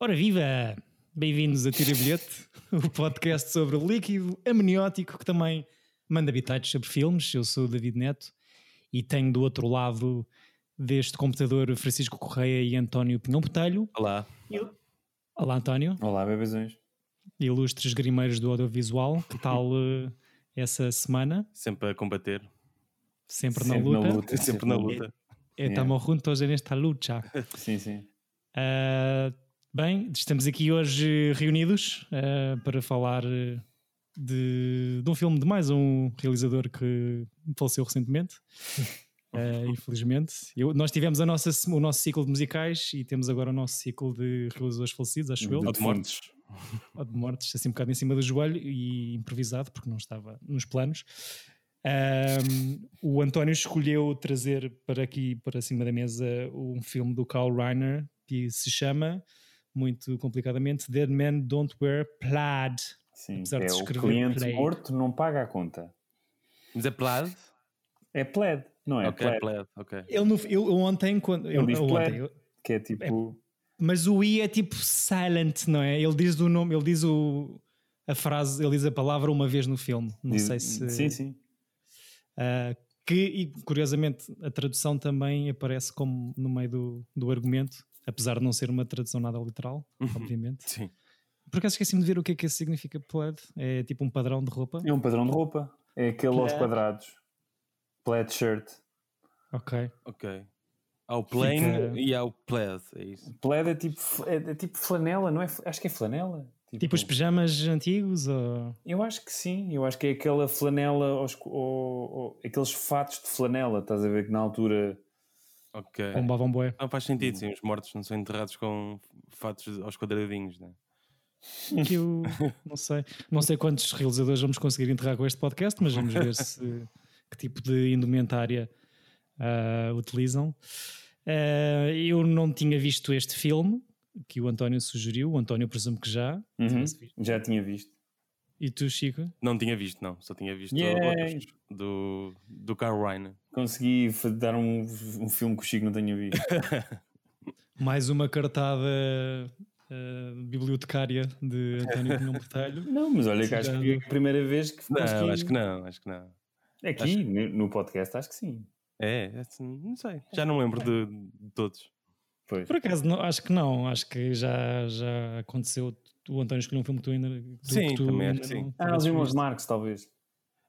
Ora viva! Bem-vindos a Tira Bilhete, o podcast sobre o líquido amniótico que também manda bitates sobre filmes. Eu sou o David Neto e tenho do outro lado deste computador Francisco Correia e António Pinhão Botelho. Olá. Olá, António. Olá, bebezões. Ilustres grimeiros do audiovisual. Que tal uh, essa semana? Sempre a combater. Sempre, Sempre na luta. na luta. Sempre na luta. Estamos juntos nesta luta. Sim, sim. Uh, bem, estamos aqui hoje reunidos uh, para falar uh, de, de um filme de mais um realizador que faleceu recentemente. Uh, infelizmente, Eu- nós tivemos a nossa, o nosso ciclo de musicais e temos agora o nosso ciclo de realizadores falecidos, acho eu, Ou de mortes. ou de mortes, assim um bocado em cima do joelho e improvisado, porque não estava nos planos. Ahm, o António escolheu trazer para aqui, para cima da mesa, um filme do Carl Reiner que se chama, muito complicadamente, Dead Men Don't Wear Plaid. sim. Apesar de É o escrever cliente play. morto não paga a conta. Mas é plaid? É pled, não é? ok, pled. plaid, ok. Ele no, eu, eu ontem, quando. Eu, Ele diz eu plaid. ontem, eu- Que é tipo. mas o I é tipo silent, não é? Ele diz o nome, ele diz o, a frase, ele diz a palavra uma vez no filme. Não diz- sei se. Sim, sim. Uh, que, e curiosamente, a tradução também aparece como no meio do, do argumento, apesar de não ser uma tradução nada literal, obviamente. Sim. Por acaso esqueci-me de ver o que é que isso significa plaid. É tipo um padrão de roupa. É um padrão de roupa. É aquele aos Plaid. quadrados. Plaid shirt. Ok. Ok. Há o plain Fica- e há o plaid, é isso. Plaid é tipo, é, é tipo flanela, não é? Acho que é flanela. Tipo os pijamas antigos ou. Eu acho que sim, eu acho que é aquela flanela, aos, ou- ou- aqueles fatos de flanela, estás a ver que na altura. Ok. bombavam bué. Não faz sentido, sim. Os mortos não são enterrados com fatos aos quadradinhos, né? Que eu não sei. Não sei quantos realizadores vamos conseguir enterrar com este podcast, mas vamos ver se que tipo de indumentária ah, utilizam. Ah, eu não tinha visto este filme que o António sugeriu. O António presumo que já. Uhum, já tinha visto. E tu, Chico? Não tinha visto, não. Só tinha visto Yay! outros do, do Carl Reiner. Consegui dar um, um filme que o Chico não tinha visto. Mais uma cartada ah, bibliotecária de António Pinhão Botelho. Não, mas olha que acho que é a primeira vez que Não, acho que não, acho que não. Aqui, no- no podcast, acho que sim. É, é assim, não sei. Já não lembro de, de todos. Pois. Por acaso, não, acho que não. Acho que já, já aconteceu. O António escolheu um filme que tu ainda. tu- Sim, que tu também acho que sim. Ah, os irmãos visto. Marx, talvez.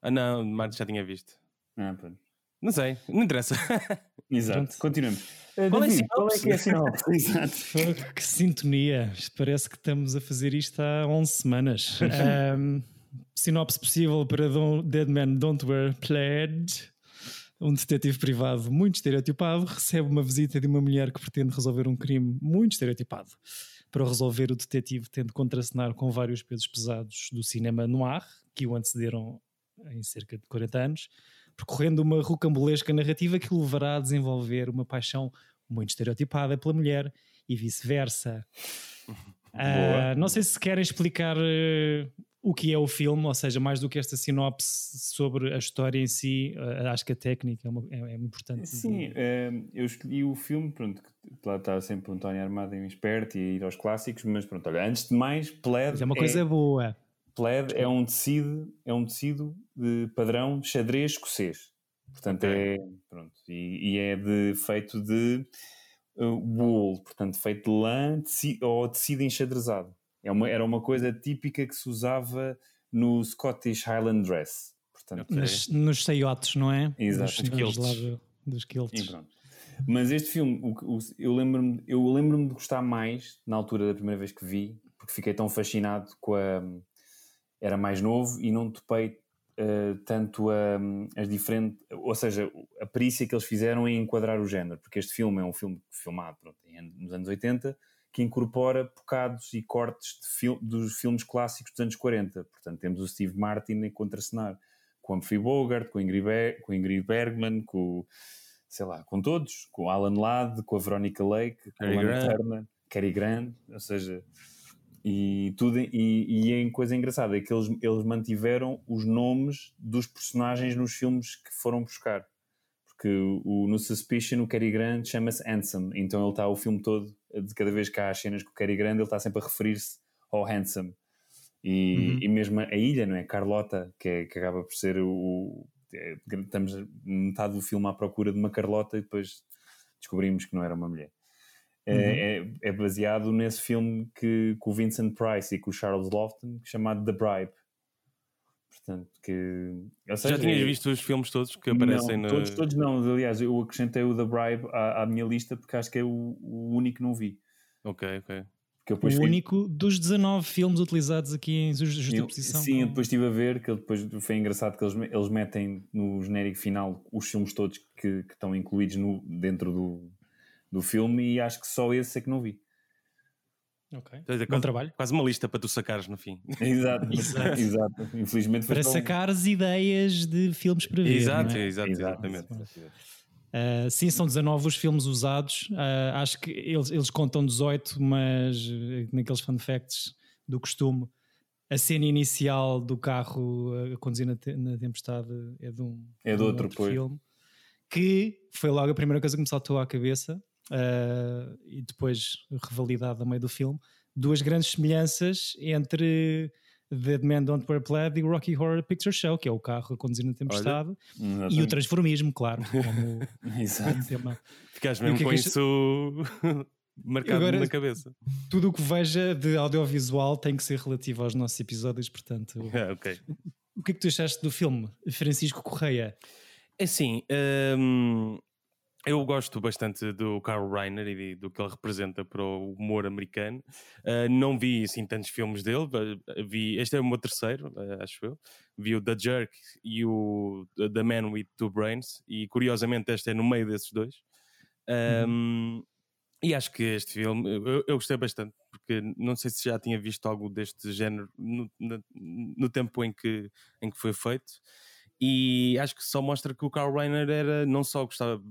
Ah, não, Marcos já tinha visto. Ah, pronto. Não sei, não interessa. Exato, Pronto. continuamos. Uh, Qual é a David, qual é sinopse? que é a sinopse? Exato. Que sintonia! Isto Parece que estamos a fazer isto há 11 semanas. Ahm, sinopse possível para Dead Man Don't Wear Plaid. Um detetive privado muito estereotipado recebe uma visita de uma mulher que pretende resolver um crime muito estereotipado. Para resolver, o detetive tem de contracenar com vários pesos pesados do cinema noir, que o antecederam em cerca de 40 anos, percorrendo uma rocambolesca narrativa que o levará a desenvolver uma paixão muito estereotipada pela mulher e vice-versa. Ah, não sei se querem explicar eh, o que é o filme, ou seja, mais do que esta sinopse sobre a história em si, ah, acho que a técnica é, uma- é- é muito importante. Sim, eh, eu escolhi o filme, pronto, que lá está sempre o António Armado em esperto e a ir aos clássicos, mas pronto, olha, antes de mais, Plaid Mas é uma coisa boa. Plaid é um tecido, é um tecido de padrão xadrez escocês. Portanto, Ok. é pronto, e, e é de, feito de uh, wool, portanto, feito de lã teci, ou tecido enxadrezado. É uma, era uma coisa típica que se usava no Scottish Highland Dress. Portanto, Ok. Nas, nos saiotes, não é? Exato. Nos, Nos nos lá dos quilts. Mas este filme, o o- eu lembro-me eu lembro de gostar mais na altura da primeira vez que vi, porque fiquei tão fascinado com a. Era mais novo e não topei eh, tanto a, as diferentes. Ou seja, a perícia que eles fizeram em enquadrar o género, porque este filme é um filme filmado pronto, nos anos 80 que incorpora bocados e cortes fil- dos filmes clássicos dos anos 40. Portanto, temos o Steve Martin a contracenar com Humphrey Bogart, com Ingrid, com Ingrid Bergman, com, sei lá, com todos, com Alan Ladd, com a Veronica Lake, com a Lana. Turner, Cary Grant, ou seja, e tudo, e, e é coisa engraçada é que eles, eles mantiveram os nomes dos personagens nos filmes que foram buscar. Porque o, no Suspicion o Cary Grant chama-se Handsome, então ele está o filme todo, de cada vez que há as cenas com o Cary Grant, ele está sempre a referir-se ao Handsome. E, Uhum. e mesmo a ilha, não é? Carlota, que, é- que acaba por ser o. é, estamos metade do filme à procura de uma Carlota e depois descobrimos que não era uma mulher. É, é, é baseado nesse filme que, com o Vincent Price e com o Charles Lofton, chamado The Bribe. Portanto, que. Seja, Já tinhas visto os filmes todos que aparecem não, no. todos, todos não. Aliás, eu acrescentei o The Bribe à, à minha lista porque acho que é o, o único que não vi. Ok, ok. Porque eu depois o fui- único dos 19 filmes utilizados aqui em ju- eu- justaposição. sim, eu depois estive a ver que depois foi engraçado que eles, eles metem no genérico final os filmes todos que, que estão incluídos no, dentro do, do filme e acho que só esse é que não vi. Ok. Quer dizer, Bom quase, trabalho. quase uma lista para tu sacares no fim. Exato, Exato. exato. Infelizmente foi Para um. sacares ideias de filmes para ver. Exato, não é? exato, exatamente. Uh, sim, são 19 os filmes usados. Uh, acho que eles, eles contam 18, mas uh, naqueles fun facts do costume, a cena inicial do carro uh, a conduzir na, te- na tempestade é de um, É de de um outro, pois. filme que foi logo a primeira coisa que me saltou à cabeça uh, e depois revalidado a meio do filme. Duas grandes semelhanças entre Dead Man Don't Wear Plaid e o Rocky Horror Picture Show, que é o carro a conduzir na tempestade, e o transformismo, claro, como Exato. tema. Ficaste mesmo que é com isso marcado Agora- na cabeça. Tudo o que veja de audiovisual tem que ser relativo aos nossos episódios, portanto. Ah, ok. O que é que tu achaste do filme, Francisco Correia? É assim, hum, eu gosto bastante do Carl Reiner e do que ele representa para o humor americano. Uh, não vi assim tantos filmes dele, vi, este é o meu terceiro, uh, acho eu. Vi o The Jerk e o The Man with Two Brains, e curiosamente este é no meio desses dois. Um, E acho que este filme eu, eu gostei bastante, porque não sei se já tinha visto algo deste género no, no- no tempo em que, em que foi feito. E acho que só mostra que o Carl Reiner era não só gostava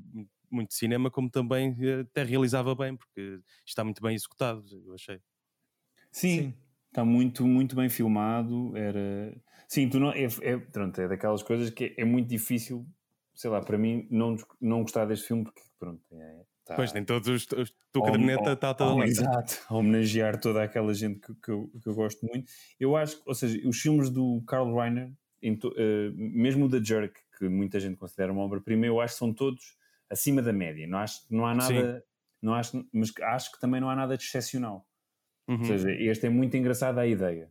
muito de cinema, como também eh, até realizava bem, porque está muito bem executado, eu achei. Sim, está muito, muito bem filmado. Era... Sim, tu não, é, é, pronto, é daquelas coisas que é, é muito difícil, sei lá, para mim, não, não gostar deste filme, porque pronto, é, tá- Pois nem todos os os- tua caderneta está toda lá. Exato, a homenagear toda aquela gente que, que, eu, que eu gosto muito. Eu acho, que, ou seja, os filmes do Carl Reiner, em to- eh, mesmo o The Jerk, que muita gente considera uma obra-prima, eu acho que são todos acima da média. Não, acho, não há nada, não acho, mas acho que também não há nada de excepcional. Uhum. Ou seja, este é muito engraçado a ideia.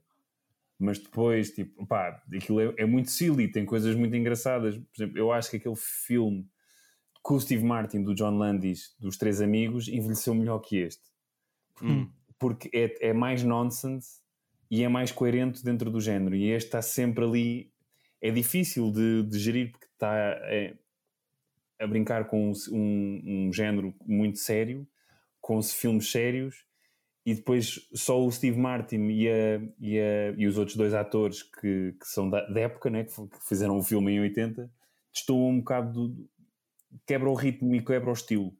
Mas depois, tipo, pá, aquilo é, é muito silly, tem coisas muito engraçadas. Por exemplo, eu acho que aquele filme com o Steve Martin, do John Landis, dos Três Amigos, envelheceu melhor que este. Hum. Porque é, é mais nonsense e é mais coerente dentro do género. E este está sempre ali. É difícil de, de gerir porque está é, a brincar com um, um género muito sério, com filmes sérios, e depois só o Steve Martin e, a- e, a- e os outros dois atores que, que são da, da época, né, que, fizeram o filme em 80, destoam um bocado do. quebra o ritmo e quebra o estilo.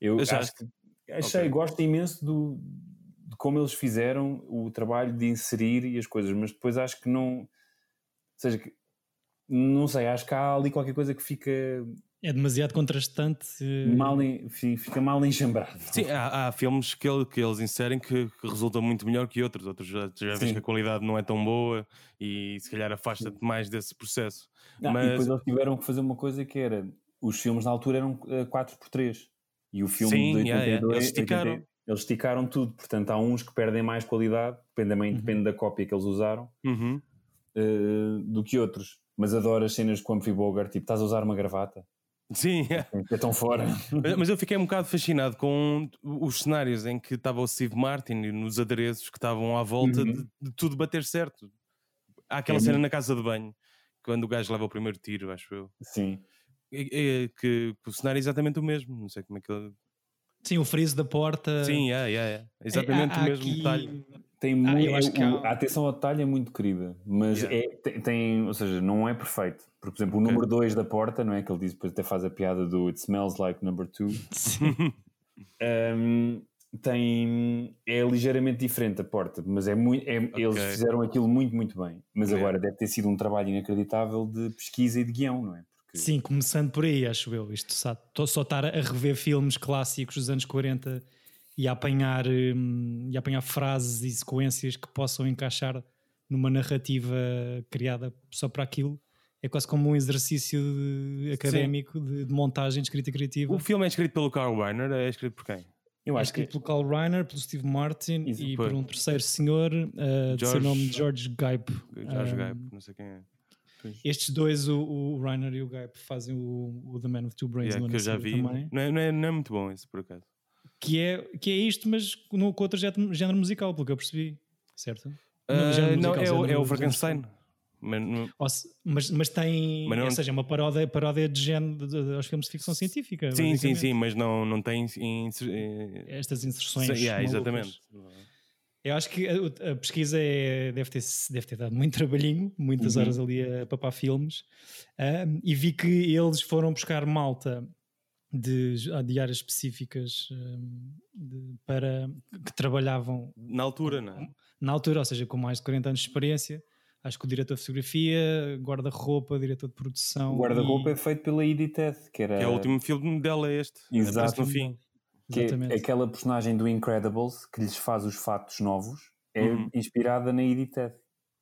Eu já acho que achei, Ok. gosto imenso do, de como eles fizeram o trabalho de inserir e as coisas, mas depois acho que não. Ou seja, não sei, acho que há ali qualquer coisa que fica É demasiado contrastante. eh, mal, en- fi- fica mal enxambrado. Sim, há, há filmes que, ele- que eles inserem que, que resultam muito melhor que outros. Outros já, já vês que a qualidade não é tão boa e se calhar afasta-te mais desse processo. Não, Mas- E depois eles tiveram que fazer uma coisa que era: os filmes na altura eram eh, 4x3 e o filme Sim, de yeah, 82 yeah. Eles esticaram. 80, eles esticaram tudo. Portanto, há uns que perdem mais qualidade, depende, também Uhum. depende da cópia que eles usaram, Uhum. eh, do que outros. Mas adoro as cenas com o Humphrey Bogart, tipo, estás a usar uma gravata, Sim, é. é tão fora. Mas- eu fiquei um bocado fascinado com os cenários em que estava o Steve Martin e nos adereços que estavam à volta Uhum. de, de tudo bater certo. Há aquela É cena muito- na casa de banho, quando o gajo leva o primeiro tiro, acho eu. Sim. Que, que o cenário é exatamente o mesmo. Não sei como é que ele. Sim, o friso da porta. Sim, é, é, é. Exatamente Há- há o mesmo aqui- detalhe. Tem Ah, muito, eu acho que há- A atenção ao detalhe é muito querida, mas Yeah. é, tem, tem- ou seja, não é perfeito. Porque, por exemplo, o Ok. número 2 da porta, não é? Que ele diz, depois até faz a piada do It smells like number 2. Um, tem é ligeiramente diferente a porta, mas é muito é- eles fizeram aquilo muito muito bem. Mas Yeah. agora deve ter sido um trabalho inacreditável de pesquisa e de guião, não é? Que... Sim, começando por aí, acho eu. Isto só, só estar a rever filmes clássicos dos anos 40 e a apanhar, hum, e a apanhar frases e sequências que possam encaixar numa narrativa criada só para aquilo. É quase como um exercício de, académico de, de, montagem, de escrita criativa. O filme é escrito pelo Carl Reiner, é escrito por quem? Eu é acho é escrito que... pelo Carl Reiner, pelo Steve Martin Isso, e por um terceiro senhor, uh, George... de seu nome George Gype. George uh, não sei quem é. Estes dois, o, o Reiner e o Gype, fazem o, o The Man with Two Brains yeah, que eu já vi. Também. Não é, não, é, não é muito bom isso, por acaso. Que é, que é isto, mas no, com outro género musical, pelo que eu percebi, certo? Uh, não, é, o, é o Frankenstein. Mas, mas, mas, tem, mas não, ou seja, uma paródia, paródia de género de, aos filmes de ficção científica. Sim, sim, sim, mas não, não tem inser... estas inserções. Yeah, exatamente. Eu acho que a, a pesquisa é, deve, ter, deve ter dado muito trabalhinho, muitas uhum. horas ali a papar filmes, um, e vi que eles foram buscar malta de, de áreas específicas um, de, para que trabalhavam na altura, não é? Na altura, ou seja, com mais de 40 anos de experiência. Acho que o diretor de fotografia, guarda-roupa, diretor de produção. O guarda-roupa e... é feito pela Edith Ted, que era. Que é o último filme dela, é este. Exato. no fim. Que é aquela personagem do Incredibles que lhes faz os fatos novos é uhum. inspirada na Edith Ted.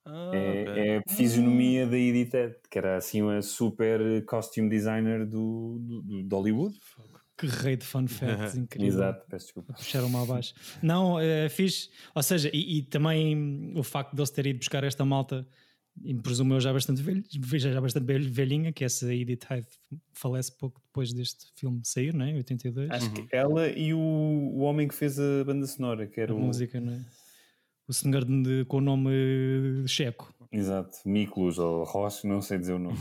Ah, é, okay. é, a fisionomia da Edith Ted, que era assim uma super costume designer do, do, do Hollywood. Que rei de fun facts, incrível. Exato, peço desculpa. Puxaram-me abaixo. Não, é fixe. Ou seja, e, e, também o facto de eles terem ido buscar esta malta, e presumo eu já bastante velho, já bastante velhinha, que essa Edith Hyde falece pouco depois deste filme sair, não é? 82. Acho uhum. que ela e o, o homem que fez a banda sonora, que era a o... música, não é? O senhor de, com o nome checo. Exato, Miklos ou Ross, não sei dizer o nome.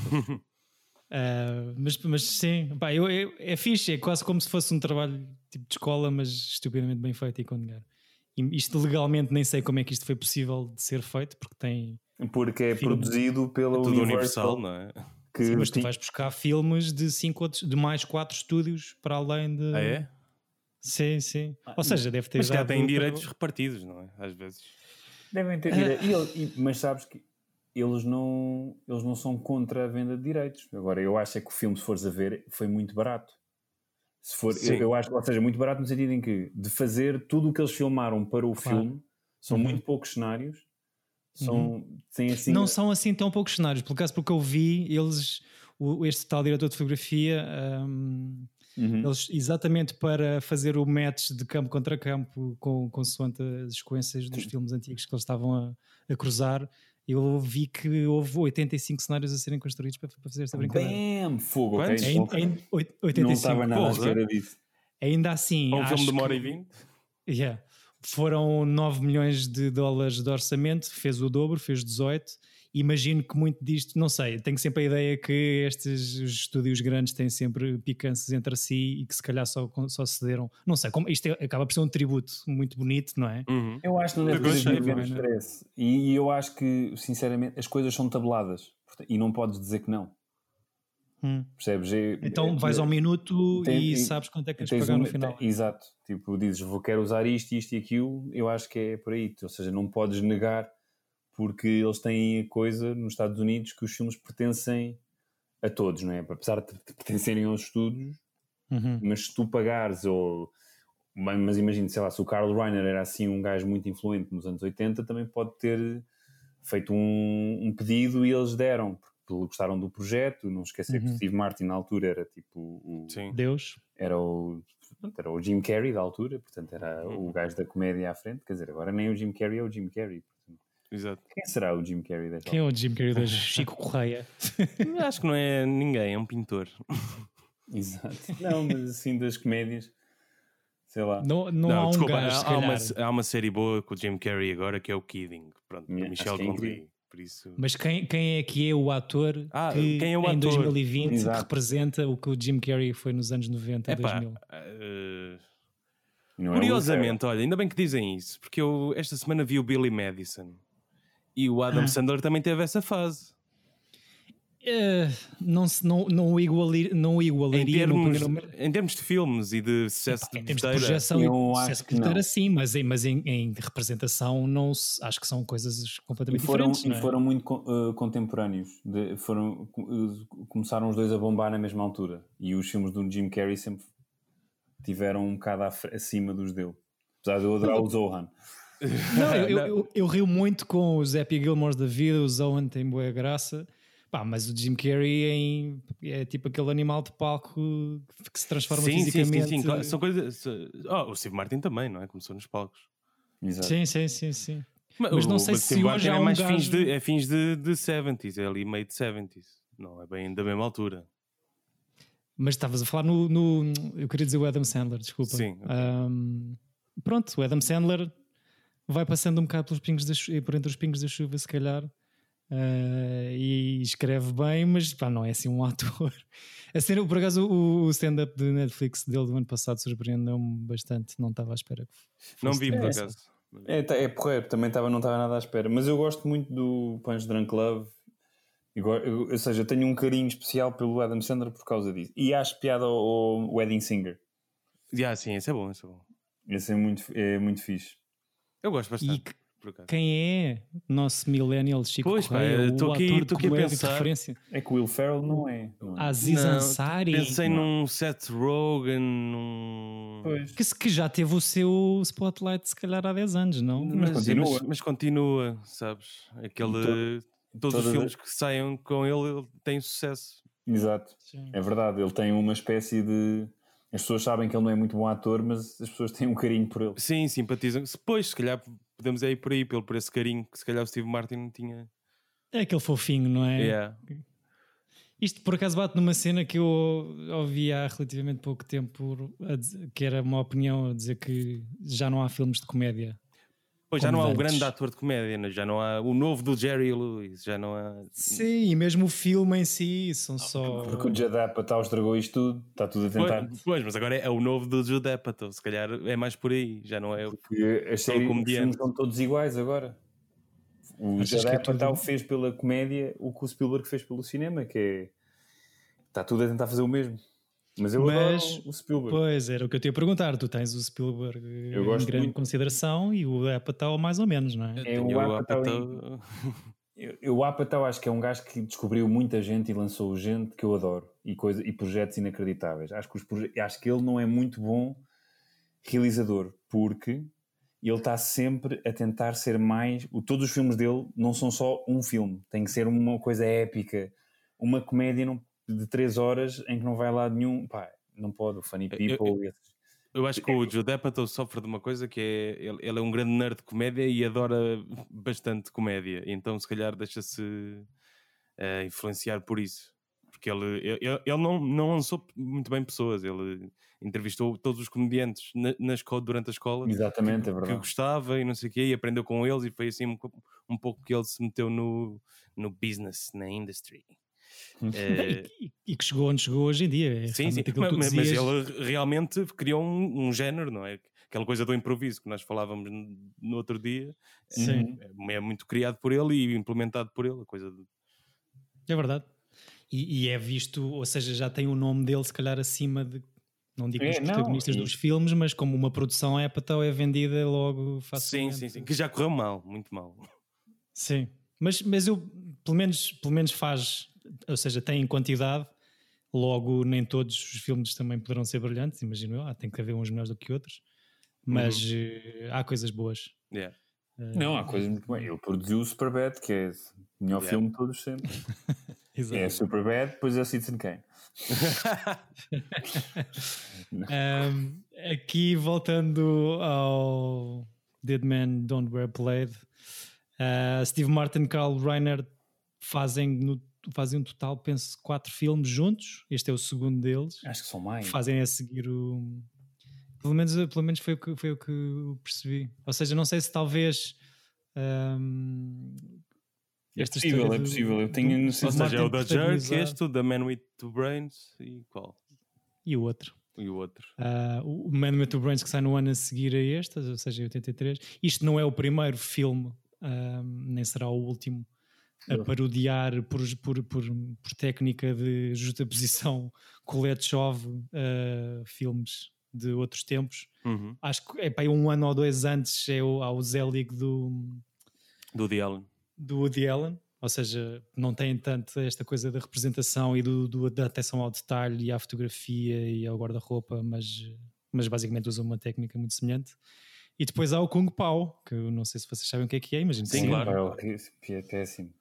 Uh, mas, mas sim, pá, eu, eu, é fixe, é quase como se fosse um trabalho tipo de escola, mas estupidamente bem feito e com dinheiro. E isto legalmente nem sei como é que isto foi possível de ser feito, porque tem. Porque é filmes. produzido pela é Universal, Universal, não é? Que sim, mas tu vais buscar filmes de, cinco outros, de mais quatro estúdios para além de. Ah, é? Sim, sim. Ah, Ou seja, deve ter. Mas já tem direitos repartidos, não é? Às vezes. Devem ter direitos. mas sabes que eles não, eles não são contra a venda de direitos. Agora, eu acho é que o filme, se fores a ver, foi muito barato. Se for, eu, eu, acho, ou seja, muito barato no sentido em que de fazer tudo o que eles filmaram para o claro. filme são uhum. muito poucos cenários. São, uhum. assim, não são assim tão poucos cenários, por acaso porque eu vi eles, o, este tal diretor de fotografia, um, uhum. eles exatamente para fazer o match de campo contra campo com consoante as sequências dos filmes antigos que eles estavam a, a cruzar, eu vi que houve 85 cenários a serem construídos para, para fazer esta brincadeira. Bam! Fogo, ok. Ainda, ainda, 85. Não estava nada à espera disso. Ainda assim. Um filme de uma hora e vinte? Yeah. Foram 9 milhões de dólares de orçamento, fez o dobro, fez 18 imagino que muito disto, não sei, tenho sempre a ideia que estes estúdios grandes têm sempre picanças entre si e que se calhar só, só cederam. Não sei, como, isto é, acaba por ser um tributo muito bonito, não é? Uhum. Eu acho que não deve ter stress. E, e eu acho que, sinceramente, as coisas são tabeladas e não podes dizer que não. Hum. Percebes? É, então vais ao minuto tem, e sabes quanto é que tens pagar um, no final. Tem, exato. Tipo, dizes, vou quero usar isto, isto e aquilo. Eu acho que é por aí. Ou seja, não podes negar porque eles têm a coisa nos Estados Unidos que os filmes pertencem a todos, não é? Apesar de pertencerem aos estúdios, uhum. mas se tu pagares ou. Mas imagina, sei lá, se o Carl Reiner era assim um gajo muito influente nos anos 80, também pode ter feito um, um pedido e eles deram, gostaram do projeto. Não esquecer uhum. que Steve Martin na altura era tipo o. Sim. Deus. Era o, era o Jim Carrey da altura, portanto era uhum. o gajo da comédia à frente. Quer dizer, agora nem o Jim Carrey é o Jim Carrey. Exato. Quem será o Jim Carrey desta Quem é o Jim Carrey da Chico Correia? Acho que não é ninguém, é um pintor. Exato. Não, mas assim das comédias, sei lá. Não, não, não há um desculpa, gajo, há, uma, há uma série boa com o Jim Carrey agora que é o Kidding. Pronto, yeah, Michel é Gondry. Por isso... Mas quem, quem é que é o ator ah, que quem é o em ator? 2020 Exato. representa o que o Jim Carrey foi nos anos 90 Epá, 2000? Uh... Curiosamente, é olha, ainda bem que dizem isso, porque eu esta semana vi o Billy Madison. E o Adam ah. Sandler também teve essa fase. Uh, não, não, não, igualir, não igualaria em termos, em termos de filmes e de sucesso de, em termos de projeção e sucesso de bilheteira sim, mas, em, mas em, em, representação não acho que são coisas completamente e foram, diferentes. E é? foram muito uh, contemporâneos. De, foram, uh, começaram os dois a bombar na mesma altura. E os filmes do Jim Carrey sempre tiveram um bocado acima dos dele. Apesar de eu adorar o Zohan. Não, eu, eu, eu, eu, rio muito com os Happy Gilmores da vida, o Zohan tem boa graça Pá, mas o Jim Carrey é, em, é tipo aquele animal de palco que se transforma sim, fisicamente. Sim, sim, sim. São coisas. Oh, o Steve Martin também, não é? Começou nos palcos. Exato. Sim, sim, sim, sim. Mas, mas não sei se Steve hoje é um mais gajo... fins de, é fins de, de 70s, é ali meio de 70s. Não é bem da mesma altura. Mas estavas a falar no, no, Eu queria dizer o Adam Sandler, desculpa. Sim. Um, pronto, o Adam Sandler vai passando um bocado pelos pingos da, por entre os pingos da chuva, se calhar Uh, e escreve bem, mas pá, não é assim um ator. A cena, por acaso, o, o stand-up de Netflix dele do ano passado surpreendeu-me bastante. Não estava à espera. Não vi, por acaso. É, tá, é porreiro, também tava, não estava nada à espera. Mas eu gosto muito do Punch Drunk Love. Eu, eu, ou seja, tenho um carinho especial pelo Adam Sandler por causa disso. E acho piada ao, ao Wedding Singer. Yeah, sim, esse é bom, esse é bom. Esse é muito, é muito fixe. Eu gosto bastante. Quem é nosso millennial Chico pois, Correia, estou aqui, estou aqui a pensar. referência? É que o Will Ferrell não é. Não é. Aziz não, Ansari. Pensei não. num Seth Rogen, num... Que, que, já teve o seu spotlight se calhar há 10 anos, não? Mas, mas continua, mas, mas continua sabes? Aquele... todos os filmes que saiam com ele, ele tem sucesso. Exato, Sim. é verdade. Ele tem uma espécie de as pessoas sabem que ele não é muito bom ator, mas as pessoas têm um carinho por ele. Sim, simpatizam. Pois, se calhar podemos ir por aí, pelo, por esse carinho que se calhar o Steve Martin tinha. É aquele fofinho, não é? Yeah. Isto por acaso bate numa cena que eu ouvi há relativamente pouco tempo, dizer, que era uma opinião a dizer que já não há filmes de comédia. Pois já não há o grande ator de comédia, né? já não há o novo do Jerry Lewis, já não há. Sim, e mesmo o filme em si são só. Porque o Judd Apatow estragou isto tudo, está tudo a tentar. Pois, pois mas agora é, o novo do Judd Apatow, se calhar é mais por aí, já não é Porque as séries filmes são todos iguais agora. O Judd é Apatow fez pela comédia o que o Spielberg fez pelo cinema, que é. Está tudo a tentar fazer o mesmo. Mas eu Mas, adoro o Spielberg. Pois, era o que eu te ia perguntar. Tu tens o Spielberg eu gosto em grande muito. consideração e o Apatow mais ou menos, não é? é o Apatow... Eu, o Apatow acho que é um gajo que descobriu muita gente e lançou gente que eu adoro e, coisa, e projetos inacreditáveis. Acho que, os proje... acho que ele não é muito bom realizador porque ele está sempre a tentar ser mais. Todos os filmes dele não são só um filme, tem que ser uma coisa épica. Uma comédia não de 3 horas em que não vai lá nenhum. Pá, não pode, o Funny People. Eu, eu, eu acho que o Joe Apatow sofre de uma coisa que é ele, ele, é um grande nerd de comédia e adora bastante comédia, então se calhar deixa-se uh, influenciar por isso. Porque ele, ele, ele não, não lançou muito bem pessoas, ele entrevistou todos os comediantes na, na escola, durante a escola Exatamente, que, é verdade. que gostava e não sei o quê, e aprendeu com eles, e foi assim um, um pouco que ele se meteu no, no business, na industry. É... E, e, que chegou onde chegou hoje em dia. É sim, sim. Mas, mas, ele realmente criou um, um, género, não é? Aquela coisa do improviso que nós falávamos no outro dia. Sim. É, é muito criado por ele e implementado por ele. A coisa de... É verdade. E, e, é visto, ou seja, já tem o nome dele, se calhar, acima de. Não digo é, os protagonistas não, dos filmes, mas como uma produção Apatow é vendida logo facilmente. Sim, sim, sim. Que já correu mal, muito mal. Sim. Mas, mas eu, pelo menos, pelo menos faz ou seja, tem em quantidade, logo nem todos os filmes também poderão ser brilhantes, imagino eu, ah, tem que haver uns melhores do que outros, mas uhum. uh, há coisas boas. Yeah. Uh, não, há coisas muito bem. Ele produziu o Superbad, que é o melhor yeah. filme de todos sempre. é Superbad, depois é Citizen Kane. um, aqui voltando ao Dead Man Don't Wear Blade, uh, Steve Martin, Carl Reiner fazem no fazem um total, penso, quatro filmes juntos. Este é o segundo deles. Acho que são mais. Fazem a seguir o. Pelo menos, pelo menos foi, o que, foi o que percebi. Ou seja, não sei se talvez. Um, é possível, é possível. Eu tenho Ou seja, é o da Jerk, este, o da Man with Two Brains e qual? E o outro. E o outro. Uh, o Man with Two Brains que sai no ano a seguir a este, ou seja, 83. Isto não é o primeiro filme, nem será o último a parodiar por, por, por, por técnica de justaposição Kuleshov uh, filmes de outros tempos. Uhum. Acho que é para um ano ou dois antes é o, ao Zelig do, do Woody Allen. Do Woody Allen. Ou seja, não tem tanto esta coisa da representação e do, do da atenção ao detalhe e à fotografia e ao guarda-roupa, mas, mas basicamente usa uma técnica muito semelhante. E depois há o Kung Pao, que eu não sei se vocês sabem o que é que é, imagino Sim, claro. É péssimo.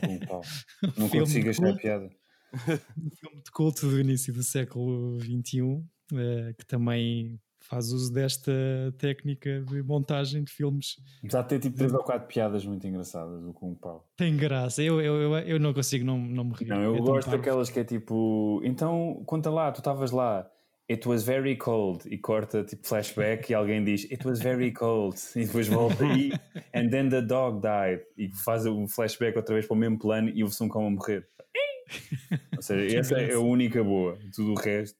Kung Pao. Não consigo achar a piada. Um filme de culto do início do século XXI, uh, eh, que também faz uso desta técnica de montagem de filmes. Já tem tipo três ou quatro piadas muito engraçadas, o Kung Pao. Tem graça, eu, eu, eu, eu não consigo não, não me rir. Não, eu é gosto daquelas que é tipo, então conta lá, tu estavas lá. It was very cold e corta tipo flashback e alguém diz It was very cold e depois volta e and then the dog died e faz um flashback outra vez para o mesmo plano e o som como a morrer. Ou seja, essa é a única boa, tudo o resto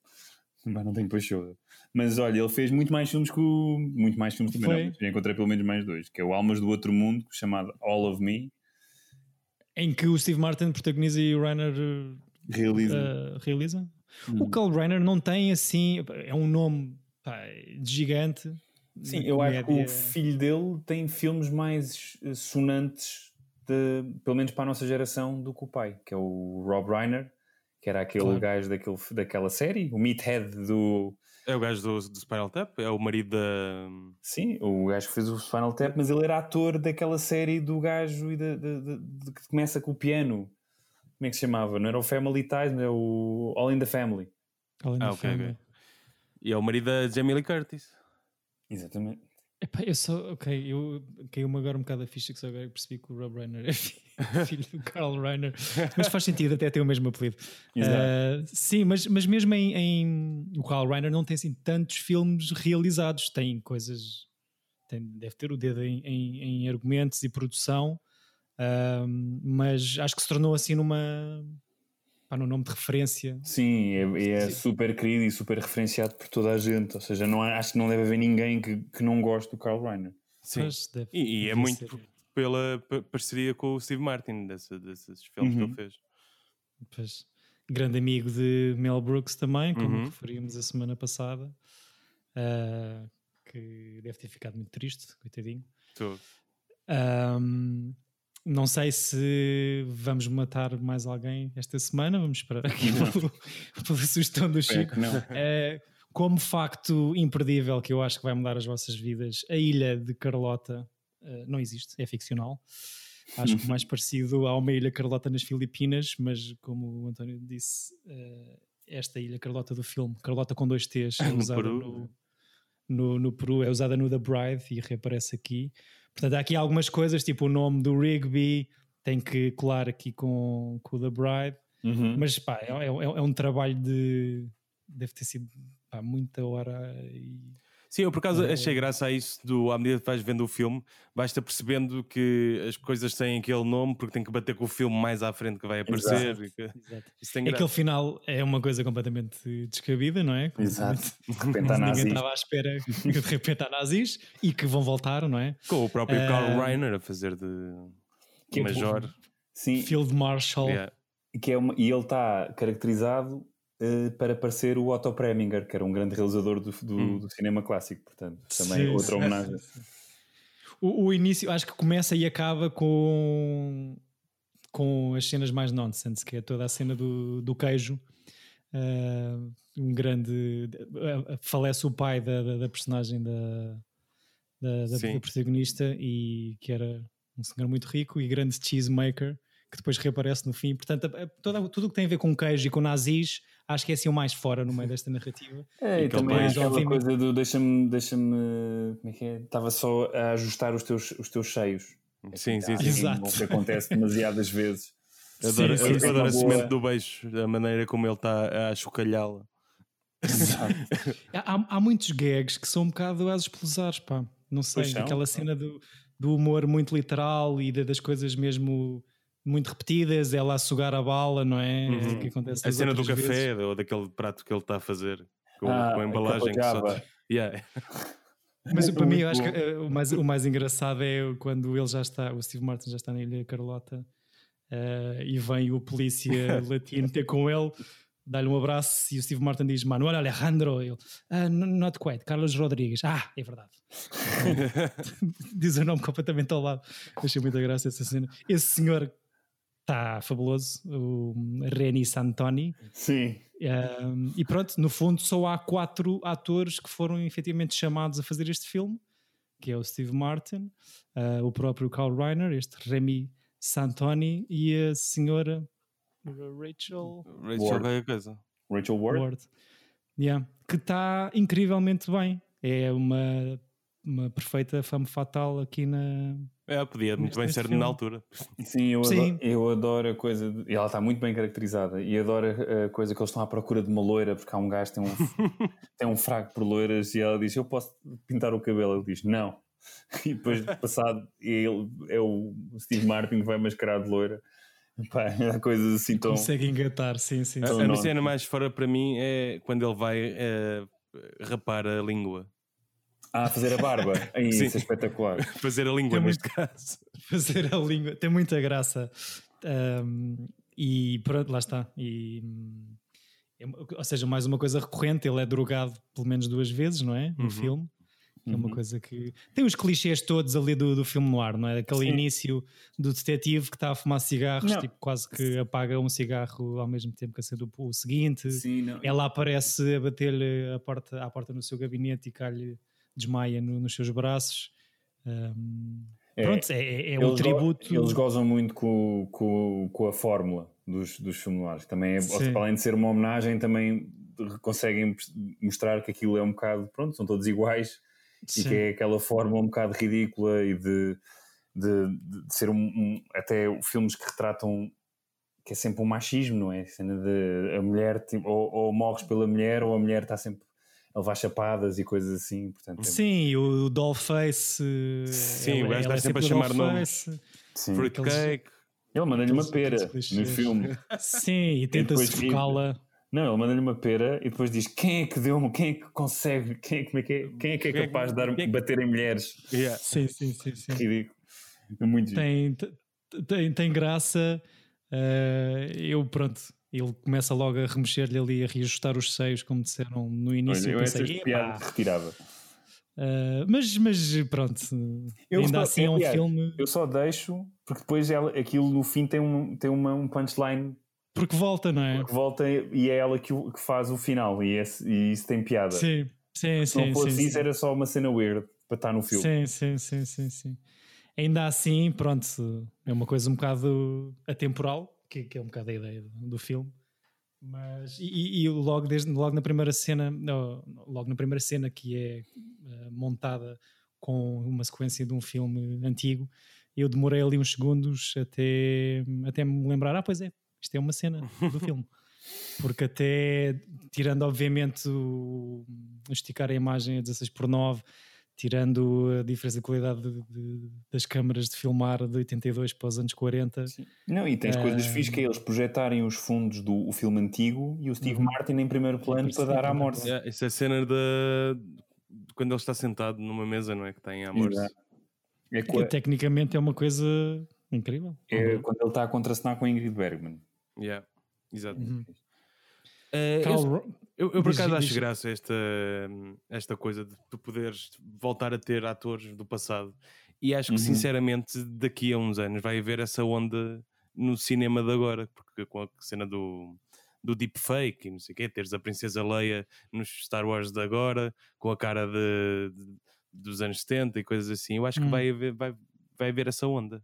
mas não tenho paixão. Mas olha, ele fez muito mais filmes que o... Muito mais filmes também não. encontrei pelo menos mais dois, que é o Almas do Outro Mundo, chamado All of Me. Em que o Steve Martin protagoniza e o Rainer realiza. Uh, realiza. Hum. O Carl Reiner não tem assim. É um nome pá, gigante. Sim, eu acho que o filho dele tem filmes mais eh, sonantes, de, pelo menos para a nossa geração, do que o pai, que é o Rob Reiner, que era aquele claro. gajo daquele, daquela série, o Meathead do. É o gajo do, do Spinal Tap? É o marido da. Sim, o gajo que fez o Spinal Tap, mas ele era ator daquela série do gajo e de, de, de, de que começa com o piano. Como é que se chamava? Não era o Family Ties, mas é o All in the Family. All in ah, the okay, Family. Okay. E é o marido da Jamie Lee Curtis. Exatamente. Epá, eu só, ok, eu caiu-me agora um bocado a ficha que só agora percebi que o Rob Reiner é filho do Carl Reiner, mas faz sentido até ter o mesmo apelido. Uh, sim, mas, mas mesmo em, em, o Carl Reiner não tem assim tantos filmes realizados, tem coisas, tem, deve ter o dedo em, em, em argumentos e produção, uh, mas acho que se tornou assim numa pá, no nome de referência. Sim, é, é super querido e super referenciado por toda a gente. Ou seja, não, acho que não deve haver ninguém que, que não goste do Carl Reiner. Sim, deve, e, e é muito ser. pela parceria com o Steve Martin desse, desses filmes uhum. que ele fez. Pois, grande amigo de Mel Brooks também, como uhum. referimos a semana passada, uh, que deve ter ficado muito triste, coitadinho. Tudo. Um, não sei se vamos matar mais alguém esta semana, vamos esperar aqui pelo, pela sugestão do Chico. É, como facto imperdível que eu acho que vai mudar as vossas vidas, a ilha de Carlota uh, não existe, é ficcional. Acho que mais parecido a uma ilha Carlota nas Filipinas, mas como o António disse, uh, esta ilha Carlota do filme, Carlota com dois T's, é usada no, no, no Peru, é usada no The Bride e reaparece aqui. Portanto, há aqui algumas coisas, tipo o nome do Rigby tem que colar aqui com, com o The Bride, uhum. mas pá, é, é, é, um trabalho de. deve ter sido pá, muita hora e Sim, eu por acaso é... achei graça a isso do à medida que vais vendo o filme, vais-te percebendo que as coisas têm aquele nome porque tem que bater com o filme mais à frente que vai aparecer. Exato. Que... Exato. Aquele final é uma coisa completamente descabida, não é? Exato. De repente há nazis. Ninguém estava à espera que de repente há nazis e que vão voltar, não é? Com o próprio uh... Carl Reiner a fazer de que Major. É Sim. Field Marshal. Yeah. Que é uma... E ele está caracterizado uh, para parecer o Otto Preminger, que era um grande realizador do, do, hum. do cinema clássico, portanto, também sim, outra homenagem. O, o, início acho que começa e acaba com, com as cenas mais nonsense, que é toda a cena do, do queijo. Uh, um grande. Uh, falece o pai da, da, da personagem da, da, da, protagonista e que era um senhor muito rico e grande cheesemaker que depois reaparece no fim. Portanto, toda, tudo o que tem a ver com queijo e com nazis acho que é assim o mais fora no meio desta narrativa. É, e, também depois, aquela obviamente... coisa do deixa-me, deixa-me, como é que é? Estava só a ajustar os teus, os teus cheios. Sim, sim, sim. Exato. que acontece demasiadas vezes. Adoro, sim, sim, adoro a semente do beijo, a maneira como ele está a chocalhá-la. há, há muitos gags que são um bocado às explosões, pá. Não sei, aquela cena do, do humor muito literal e das coisas mesmo muito repetidas, ela a sugar a bala, não é? Uhum. Que acontece a cena do café vezes. ou daquele prato que ele está a fazer com, ah, com a embalagem que só... yeah. Mas para mim, eu acho que uh, o, mais, o mais engraçado é quando ele já está, o Steve Martin já está na Ilha Carlota uh, e vem o polícia latino ter com ele, dá-lhe um abraço e o Steve Martin diz: Manuel Alejandro. Ele, ah, not quite, Carlos Rodrigues. Ah, é verdade. diz o nome completamente ao lado. Achei muita graça essa cena. Esse senhor está fabuloso, o Reni Santoni. Sim. Um, e pronto, no fundo só há quatro atores que foram efetivamente chamados a fazer este filme, que é o Steve Martin, uh, o próprio Carl Reiner, este Remy Santoni e a senhora Rachel Rachel Ward. Coisa. Rachel Ward. Ward. Yeah. Que está incrivelmente bem. É uma, uma perfeita fama fatal aqui na, é, podia muito bem ser filme. na altura. Sim, eu, Sim. Adoro, eu adoro a coisa. De, e ela está muito bem caracterizada. E adoro a coisa que eles estão à procura de uma loira, porque há um gajo que tem um, tem um fraco por loiras. E ela diz: Eu posso pintar o cabelo? Ele diz: Não. E depois, passado, ele, é o Steve Martin que vai mascarar de loira. Pá, há coisas assim tão. Consegue engatar, sim, sim. A, a cena mais fora para mim é quando ele vai é, rapar a língua. Ah, fazer a barba. Aí, isso é espetacular. fazer a língua, neste muito, caso. Fazer a língua. Tem muita graça. Um, e pronto, lá está. E, é ou seja, mais uma coisa recorrente, ele é drogado pelo menos duas vezes, não é? No uhum. filme. É uma uhum. coisa que. Tem os clichês todos ali do, do filme no ar, não é? Aquele Sim. início do detetive que está a fumar cigarros, não. tipo, quase que apaga um cigarro ao mesmo tempo que acende o, o seguinte. Sim, Ela aparece a bater-lhe a porta, à porta no seu gabinete e cai-lhe desmaia no, nos seus braços. Um, é, pronto, é, é, é um tributo. Eles gozam muito com, com, com a fórmula dos, dos filmes Também, é, além de ser uma homenagem, também conseguem mostrar que aquilo é um bocado. Pronto, são todos iguais Sim. e que é aquela fórmula um bocado ridícula e de, de, de ser um, um, até filmes que retratam que é sempre um machismo, não é? A cena de a mulher tipo, ou, ou morres pela mulher ou a mulher está sempre levar chapadas e coisas assim. Portanto, é... Sim, o Dollface. Sim, o gajo está sempre a chamar nomes. Fruitcake. Ele manda-lhe uma pera no filme. Sim, e tenta sufocá-la. Não, ele manda-lhe uma pera e depois diz quem é que deu quem é que consegue, quem é, como é que é, quem é que é, é capaz de dar, é bater em mulheres. Yeah. Sim, sim, sim, sim. Ridículo. É muito tem, tem, tem graça. Uh, eu, pronto, ele começa logo a remexer-lhe ali, a reajustar os seios, como disseram no início. eu pensei, retirava. Uh, mas, mas pronto, eu ainda assim é um aliás, filme. Eu só deixo porque depois ela, aquilo no fim tem um, tem uma, um punchline. Porque volta, não é? Porque volta e é ela que, que faz o final e, esse, e isso tem piada. Sim, sim, Se sim. não fosse sim, isso, sim. era só uma cena weird para estar no filme. Sim, sim, sim, sim, sim. Ainda assim, pronto, é uma coisa um bocado atemporal, que, que é um bocado a ideia do filme mas, e, e, logo, desde, logo na primeira cena, logo na primeira cena que é uh, montada com uma sequência de um filme antigo, eu demorei ali uns segundos até, até me lembrar, ah, pois é, isto é uma cena do filme. Porque até, tirando obviamente o, esticar a imagem a 16 por 9 tirando a diferença de qualidade de, de, das câmaras de filmar de 82 para os anos 40. Sim. Não, e tens uh, coisas fixas que é eles projetarem os fundos do filme antigo e o Steve uhum. Martin em primeiro plano para dar à morte. Yeah, isso é a cena de quando ele está sentado numa mesa, não é? Que tem a morte. É que, tecnicamente é uma coisa incrível. É uhum. quando ele está a contracenar com a Ingrid Bergman. Yeah, exato. Uhum. Uh, eu, eu, por acaso acho graça esta, esta coisa de tu poderes voltar a ter atores do passado e acho que uhum. sinceramente daqui a uns anos vai haver essa onda no cinema de agora, porque com a cena do, do deepfake e não sei o quê, teres a Princesa Leia nos Star Wars de agora, com a cara de, de dos anos 70 e coisas assim, eu acho que hum. vai, haver, vai, vai haver essa onda.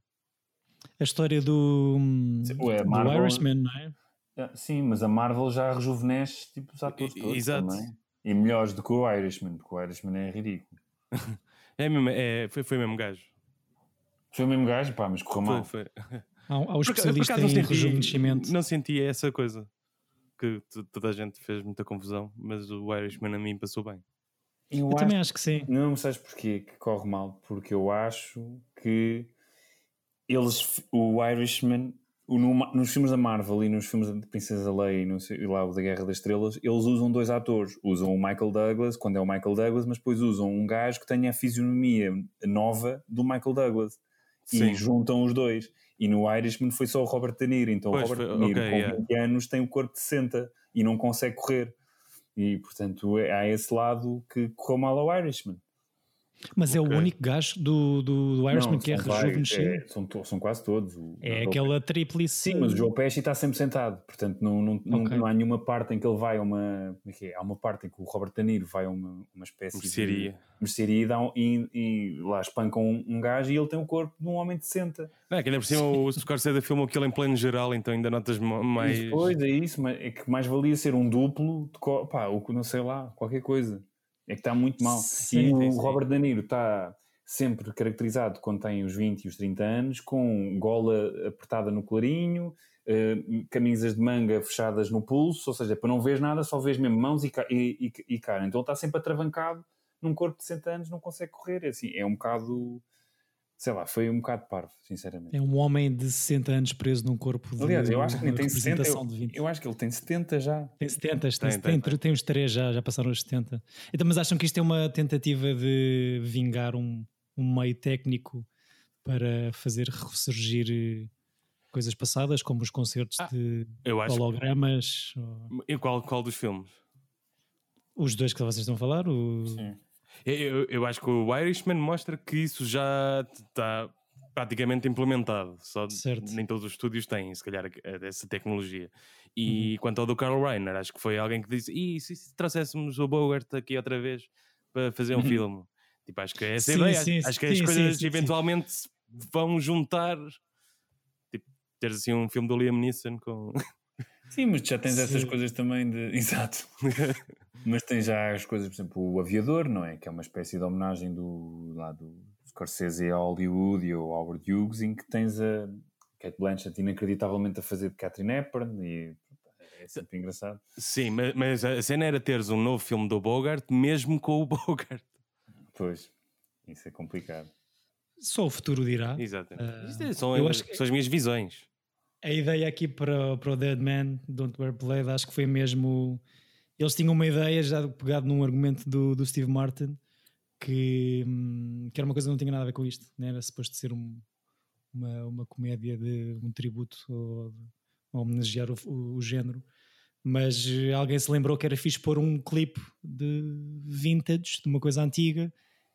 A história do, Ué, do Irishman, não é? Ah, sim, mas a Marvel já rejuvenesce tipo, os atores todos Exato. também. E melhores do que o Irishman, porque o Irishman é ridículo. é mesmo, é, foi, foi o mesmo gajo. Foi o mesmo gajo, pá, mas correu mal. Foi, foi. Há, há um especialista por, por em rejuvenescimento. Não sentia essa coisa. Que toda a gente fez muita confusão, mas o Irishman a mim passou bem. Eu, eu acho, também acho que sim. Não, sabes porquê que corre mal? Porque eu acho que eles, o Irishman no, nos filmes da Marvel e nos filmes de Princesa Leia e, no, e lá o da Guerra das Estrelas, eles usam dois atores. Usam o Michael Douglas, quando é o Michael Douglas, mas depois usam um gajo que tenha a fisionomia nova do Michael Douglas. Sim. E juntam os dois. E no Irishman foi só o Robert De Niro. Então Pois, o Robert foi- De Niro, ok, com yeah. 20 anos, tem o corpo de 60 e não consegue correr. E, portanto, é- há esse lado que correu mal ao Irishman. Mas é o único gajo do, do, do Irishman Não, que é rejuvenescido. é, são, são quase todos. O- É, aquela tríplice. Sim, mas o Joe Pesci está sempre sentado, portanto não, não, não, Ok. não há nenhuma parte em que ele vai a uma. Como é que é? Há uma parte em que o Robert De Niro vai a uma, uma espécie Mercearia. de mercearia e, dá um- e, e lá espancam um, um gajo e ele tem o corpo de um homem de 60. Não, é que ainda por cima o Scorsese filmou aquilo em plano geral, então ainda notas ma- mais. Depois é isso, mas é que mais valia ser um duplo de co- pá, ou que não sei lá, qualquer coisa. É que está muito mal. Sim, e o sim. Robert De Niro está sempre caracterizado quando tem os 20 e os 30 anos, com gola apertada no clarinho, eh, camisas de manga fechadas no pulso, ou seja, para não ver nada, só vês mesmo mãos e, e, e- e cara. Então ele está sempre atravancado num corpo de 60 anos, não consegue correr. É Assim, é um bocado, sei lá, foi um bocado parvo, sinceramente. É um homem de 60 anos preso num corpo de Aliás, eu acho que nem tem 60, representação eu, de 20. eu acho que ele tem 70 já. Tem 70, tem, Tem, tem, tem, tem, tem uns 3 já, já passaram os 70. Então, mas acham que isto é uma tentativa de vingar um, um meio técnico para fazer ressurgir eh, coisas passadas, como os concertos Ah, de Eu acho. hologramas? ou- E qual, qual dos filmes? Os dois que vocês estão a falar? O... Eu, eu- eu acho que o Irishman mostra que isso já está praticamente implementado. Só Certo. nem todos os estúdios têm, se calhar, essa tecnologia. Uhum. E quanto ao do Carl Reiner, acho que foi alguém que disse: e se, se trouxéssemos o Bogart aqui outra vez para fazer um filme? Tipo, acho que é essa Uhum. Sim, ideia. sim, acho que as sim, coisas sim, sim, eventualmente se vão juntar. Tipo, teres assim um filme do Liam Neeson com. Sim, mas já tens essas coisas também de. Exato. mas tens já as coisas, por exemplo, o Aviador, não é? Que é uma espécie de homenagem do, lá do Scorsese a Hollywood e ao Howard Hughes, em que tens a Kate Blanchett inacreditavelmente a fazer de Catherine Hepburn e é sempre engraçado. Sim, ma- mas a cena era teres um novo filme do Bogart, mesmo com o Bogart. Pois, isso é complicado. Só o futuro dirá. Exatamente. É- são, eu acho que- são as minhas visões. A ideia aqui para, para o Dead Man, Don't Wear Blade, acho que foi mesmo. Eles tinham uma ideia já pegado num argumento do, do Steve Martin que, hum, que era uma coisa que não tinha nada a ver com isto, né? era suposto ser um- uma, uma comédia de um tributo ou de, a homenagear o, o, o género. Mas eh, alguém se lembrou que era fixe pôr um clipe de vintage, de uma coisa antiga,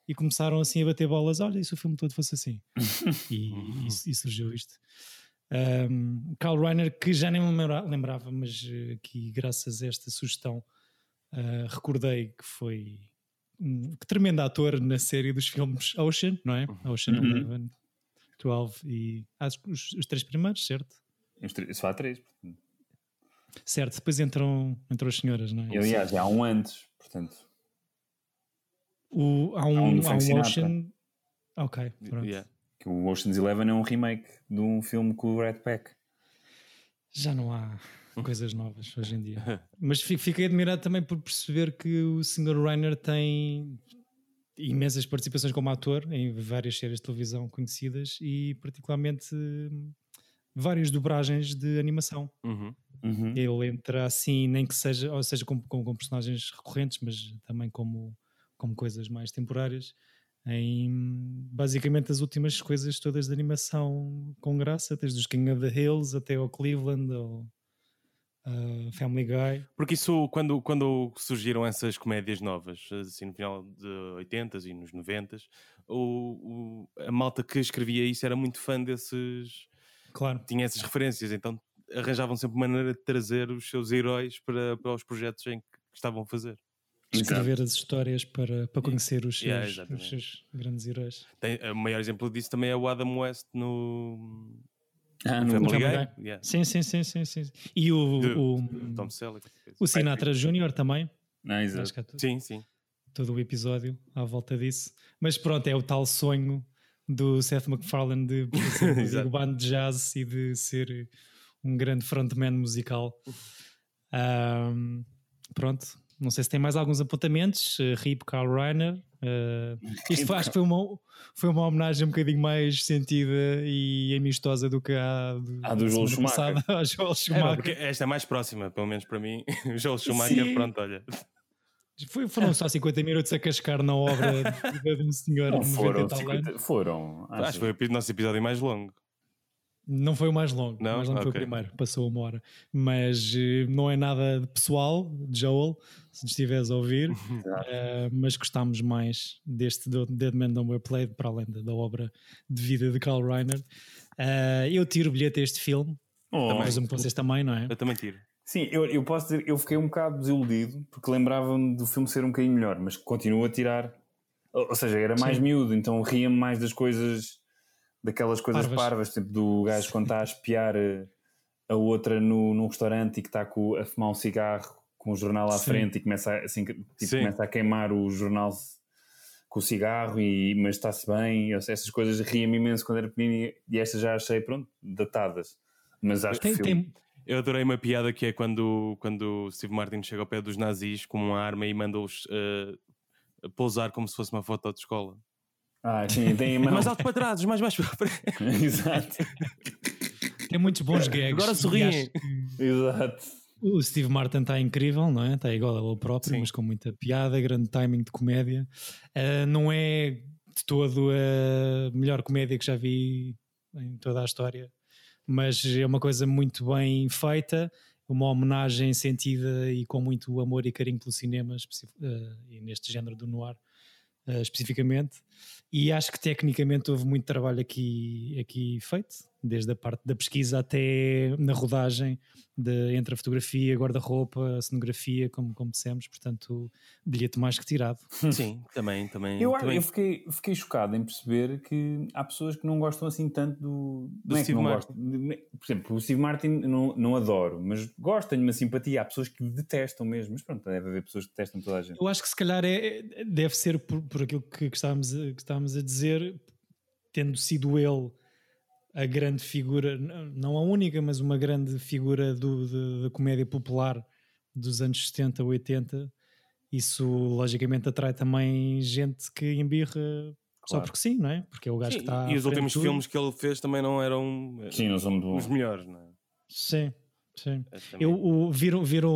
e começaram assim a bater bolas. Olha, e se o filme todo fosse assim? e, e- e surgiu isto. Um, Carl Reiner, que já nem me lembra- lembrava, mas eh, aqui, graças a esta sugestão, ah, recordei que foi um que tremendo ator na série dos filmes Ocean, não é? Ocean Uhum. 11, 12 e acho que os, os três primeiros, certo? Os três- Só há três. portanto. Certo, depois entram, entram as senhoras, não é? E, aliás, já há um antes, portanto. O, há um um, do há um. Ocean. Ok, pronto. Yeah. Que o Ocean's Eleven é um remake de um filme com o Red Pack. Já não há coisas novas hoje em dia. Mas fi- fiquei admirado também por perceber que o Sr. Reiner tem imensas participações como ator em várias séries de televisão conhecidas e particularmente várias dobragens de animação. Uhum. Uhum. Ele entra assim, nem que seja, ou seja, com, com, com personagens recorrentes, mas também como, como coisas mais temporárias, em basicamente as últimas coisas todas de animação com graça, desde os King of the Hills até ao Cleveland, ao uh, Family Guy. Porque isso, quando, quando surgiram essas comédias novas, assim no final de 80s e nos 90s, o, o- a malta que escrevia isso era muito fã desses. Claro, tinha essas referências, então arranjavam sempre maneira de trazer os seus heróis para, para os projetos em que estavam a fazer. Escrever as histórias para, para conhecer os seus, Yeah, os seus grandes heróis. Tem, o maior exemplo disso também é o Adam West no Ah, no no Family Family Guy. Guy. Yeah. Sim, sim, sim, sim, sim. E o, De- o, Tom Selleck. o Sinatra Jr. também. Ah, exato. Acho que há tudo. Sim, sim. todo o episódio à volta disso. Mas pronto, é o tal sonho do Seth MacFarlane de pertencer a uma Exato. big band de jazz e de ser um grande frontman musical. Ahm, pronto, não sei se tem mais alguns apontamentos. Uh, Rip Carl Reiner. Uh, isto foi- acho que foi uma, foi uma homenagem um bocadinho mais sentida e amistosa do que a do, Ah, do Joel Schumacher. passada, Joel É, Schumacher. porque esta é mais próxima, pelo menos para mim. O Joel Schumacher, Sim. pronto, olha. Foi, foram só 50 minutos a cascar na obra de, de um senhor Não de 90 foram, e tal 50 anos. foram. Acho que foi o nosso episódio mais longo. Não foi o mais longo, Não? o mais longo foi o primeiro, passou uma hora. Mas eh, não é nada de pessoal, Joel, se nos estiveres a ouvir, eh, mas gostámos mais deste do Dead Man Don't Wear Played, para além da, da obra de vida de Carl Reiner. Eh, eu tiro o bilhete a este filme, Oh, presumo que vocês também, não é? Eu também tiro. Sim, eu, eu posso dizer, eu fiquei um bocado desiludido porque lembrava-me do filme ser um bocadinho melhor, mas continuo a tirar. Ou, ou seja, era mais Sim. miúdo, então ria-me mais das coisas, daquelas coisas Parvas. parvas, tipo do gajo quando está a espiar eh, a outra no, num restaurante e que está com, a fumar um cigarro com o jornal à Sim. frente e começa a, assim, que- tipo, começa a queimar o jornal com o cigarro, e, mas está-se bem. Eu- essas coisas ria-me imenso quando era pequenino e- estas já achei, pronto, datadas. Mas acho Tem, que tem, Eu adorei uma piada que é quando, quando o Steve Martin chega ao pé dos nazis com uma arma e manda-os eh, pousar como se fosse uma foto de escola. Ah, sim, tem. Mais alto para trás, mais baixo para frente. Exato. tem muitos bons gags. Agora sorriem. Exato. O Steve Martin está incrível, não é? Está igual a ele próprio, Sim. mas com muita piada, grande timing de comédia. Ah, não é de todo a melhor comédia que já vi em toda a história, mas é uma coisa muito bem feita, uma homenagem sentida e com muito amor e carinho pelo cinema, ah, e neste género do noir ah, especificamente. E acho que tecnicamente houve muito trabalho aqui, aqui feito, desde a parte da pesquisa até na rodagem, de, entre a fotografia, guarda-roupa, a cenografia, como, como dissemos, portanto, bilhete mais que tirado. Sim, também, também. Eu, também. eu fiquei, fiquei chocado em perceber que há pessoas que não gostam assim tanto do. Do não é que Steve não Martin. Por exemplo, o Steve Martin não, não adoro, mas gosto, tenho uma simpatia. Há pessoas que detestam mesmo, mas pronto, deve haver pessoas que detestam toda a gente. Eu acho que se calhar é, é- deve ser por, por aquilo que, que, estávamos a, que estávamos a dizer, tendo sido ele a grande figura, não a única, mas uma grande figura do, de- da comédia popular dos anos 70, 80. Isso logicamente atrai também gente que embirra só Claro. porque sim, não é? Porque é o gajo Sim, que está. e os últimos tudo. filmes que ele fez também não eram eh, Sim, não somos os do. melhores, não é? Sim, sim. Também. Eu, o, viram viram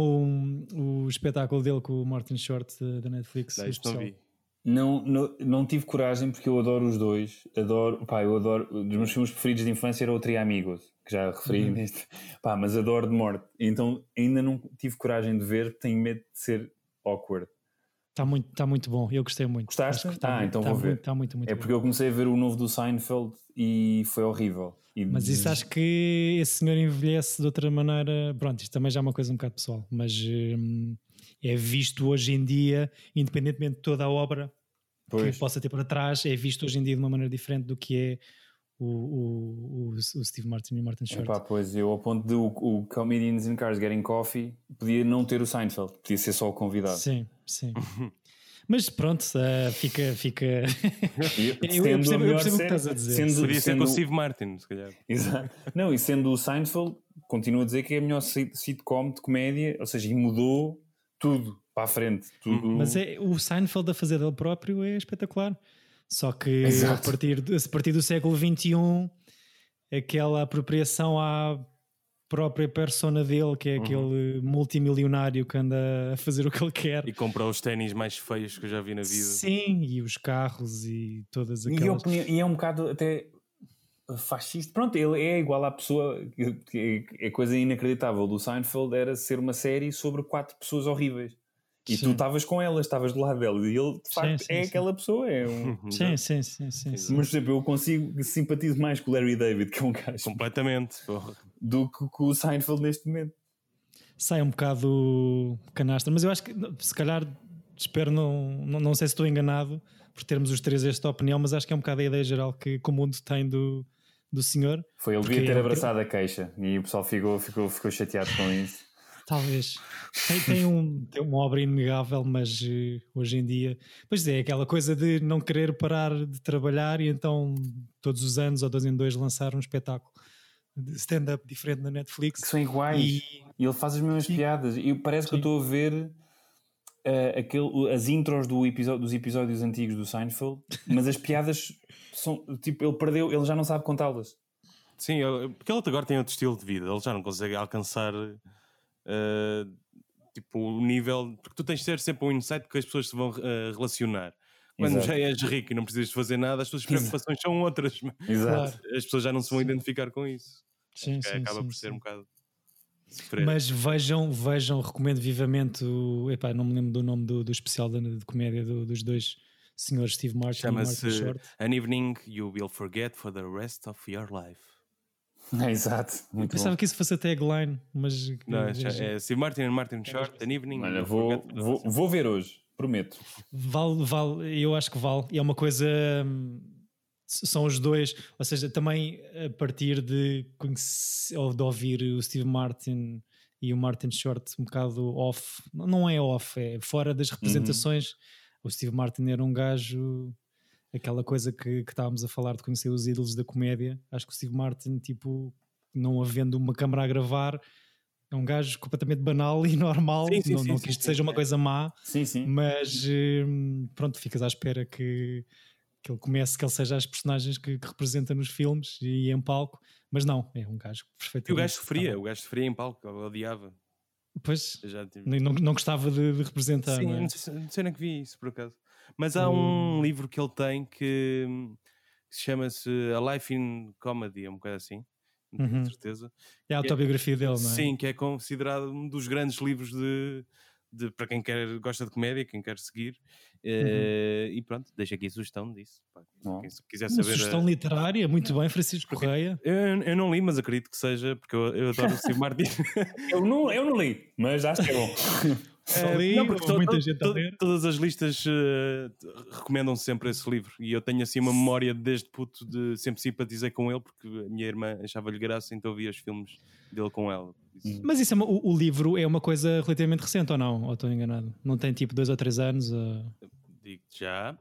o, o espetáculo dele com o Martin Short da- da Netflix? Não, o isso não especial? vi. Não, não, não tive coragem porque eu adoro os dois. Adoro, pá, eu adoro. Um dos meus filmes preferidos de infância era o Tri Amigos, que já referi Uhum. neste. Pá, mas adoro de morte. Então ainda não tive coragem de ver, tenho medo de ser awkward. Está muito, tá muito bom, eu gostei muito. Gostaste? Acho que tá Ah, muito- então tá vou ver. Muito, tá muito, muito é bom. porque eu comecei a ver o novo do Seinfeld e foi horrível. E Mas isso acho que esse senhor envelhece de outra maneira. Pronto, isto também já é uma coisa um bocado pessoal, mas hum, é visto hoje em dia, independentemente de toda a obra Pois. que possa ter para trás, é visto hoje em dia de uma maneira diferente do que é o, o, o, o Steve Martin e o Martin Short. Epá, pois eu, ao ponto de o, o Comedians in Cars Getting Coffee, podia não ter o Seinfeld, podia ser só o convidado. Sim, sim. Mas pronto, ah, fica. fica... Eu sendo percebo- a eu percebo melhor o que estás a dizer. Sendo, Podia ser com o Steve Martin, se calhar. Exato. Não, e sendo o Seinfeld, continuo a dizer que é a melhor sit- sitcom de comédia, ou seja, e mudou tudo para a frente. Tudo. Mas é, o Seinfeld a fazer dele próprio é espetacular. Só que a partir, a partir do século XXI, aquela apropriação à própria persona dele, que é Uhum. aquele multimilionário que anda a fazer o que ele quer. E comprou os ténis mais feios que eu já vi na vida. Sim, e os carros e todas E, aquelas. opinião- e é um bocado até fascista. Pronto, ele é igual à pessoa. É coisa inacreditável do Seinfeld era ser uma série sobre quatro pessoas horríveis. E tu Sim. estavas com elas, estavas do lado dela. E ele, de facto, sim, é sim. aquela pessoa. É um... Sim, sim, sim, sim, sim. Mas, por exemplo, eu consigo simpatizo mais com o Larry David, que é um gajo, Completamente. porra. do que com o Seinfeld neste momento. Sai um bocado canastra, mas eu acho que se calhar espero não, não, não sei se estou enganado por termos os três esta opinião, mas acho que é um bocado a ideia geral que, que o mundo tem do, do senhor. Foi ele devia ter abraçado a queixa e o pessoal ficou, ficou, ficou chateado com isso. Talvez. Tem, tem, um, tem uma obra inegável, mas eh, hoje em dia. Pois é, aquela coisa de não querer parar de trabalhar e então todos os anos ou dois em dois lançar um espetáculo de stand-up diferente na Netflix. Que são iguais. E E ele faz as mesmas Sim. piadas. E parece que eu Sim. estou a ver eh, aquele, as intros do episódio, dos episódios antigos do Seinfeld, mas as piadas são tipo, ele perdeu, ele já não sabe contá-las. Sim, ele- porque ele agora tem outro estilo de vida. Ele já não consegue alcançar eh, tipo, o nível. Porque tu tens de ter sempre um insight que as pessoas se vão eh, relacionar. Quando Exato. já és rico e não precisas de fazer nada, as tuas preocupações são outras. Exato. As pessoas já não se vão Sim. identificar com isso. Sim, sim, acaba sim, por ser sim. um bocado. Mas vejam, vejam, recomendo vivamente o. Epá, não me lembro do nome do, do especial de, de comédia do- dos dois senhores Steve Martin e Martin Short. An Evening You Will Forget for the Rest of Your Life. Exato. Muito Pensava bom. que isso fosse a tagline, mas. Não, é, já- é Steve Martin and Martin Short, An Evening You Olha, Will vou, vou, vou ver hoje, prometo. Vale, vale, eu acho que vale. E é uma coisa. hum, São os dois, ou seja, também a partir de, conhece- ou de ouvir o Steve Martin e o Martin Short um bocado off, não- é off, é fora das representações. O Steve Martin era um gajo, aquela coisa que, que estávamos a falar de conhecer os ídolos da comédia. Acho que o Steve Martin, tipo, não havendo uma câmara a gravar, é um gajo completamente banal e normal. Sim, sim, não sim, não que isto seja uma coisa má, Sim, sim. mas hum, pronto, ficas à espera que, que ele comece, que ele seja as personagens que, que representa nos filmes e em palco, mas não, é um gajo E perfeitamente. o gajo sofria, o gajo sofria em palco, ele odiava. Pois, já tive- não, não gostava de, de representar. Sim, não é? não sei, se- não sei nem que vi isso por acaso. Mas há um livro que ele tem que, que se chama-se A Life in Comedy, é uma coisa assim, não tenho Uhum. certeza. É a autobiografia dele, não é? Sim, que é considerado um dos grandes livros de, de- para quem quer, gosta de comédia, quem quer seguir. Eh, E pronto, deixa aqui a sugestão disso. pá. Quem se quiser Uma saber. sugestão eh, literária, muito bem, Francisco Correia. eu, eu não li, mas acredito que seja, porque eu, eu adoro o Steve Martin. Eu não, eu não li, mas acho que é bom. Li, não, porque muita to- gente a to- todas as listas eh, recomendam sempre esse livro e eu tenho assim uma memória desde puto de sempre simpatizei com ele porque a minha irmã achava-lhe graça, então via os filmes dele com ela. Isso- Mas isso é uma- o, o livro é uma coisa relativamente recente ou não? Ou estou enganado? Não tem tipo dois ou três anos? ou- Digo já.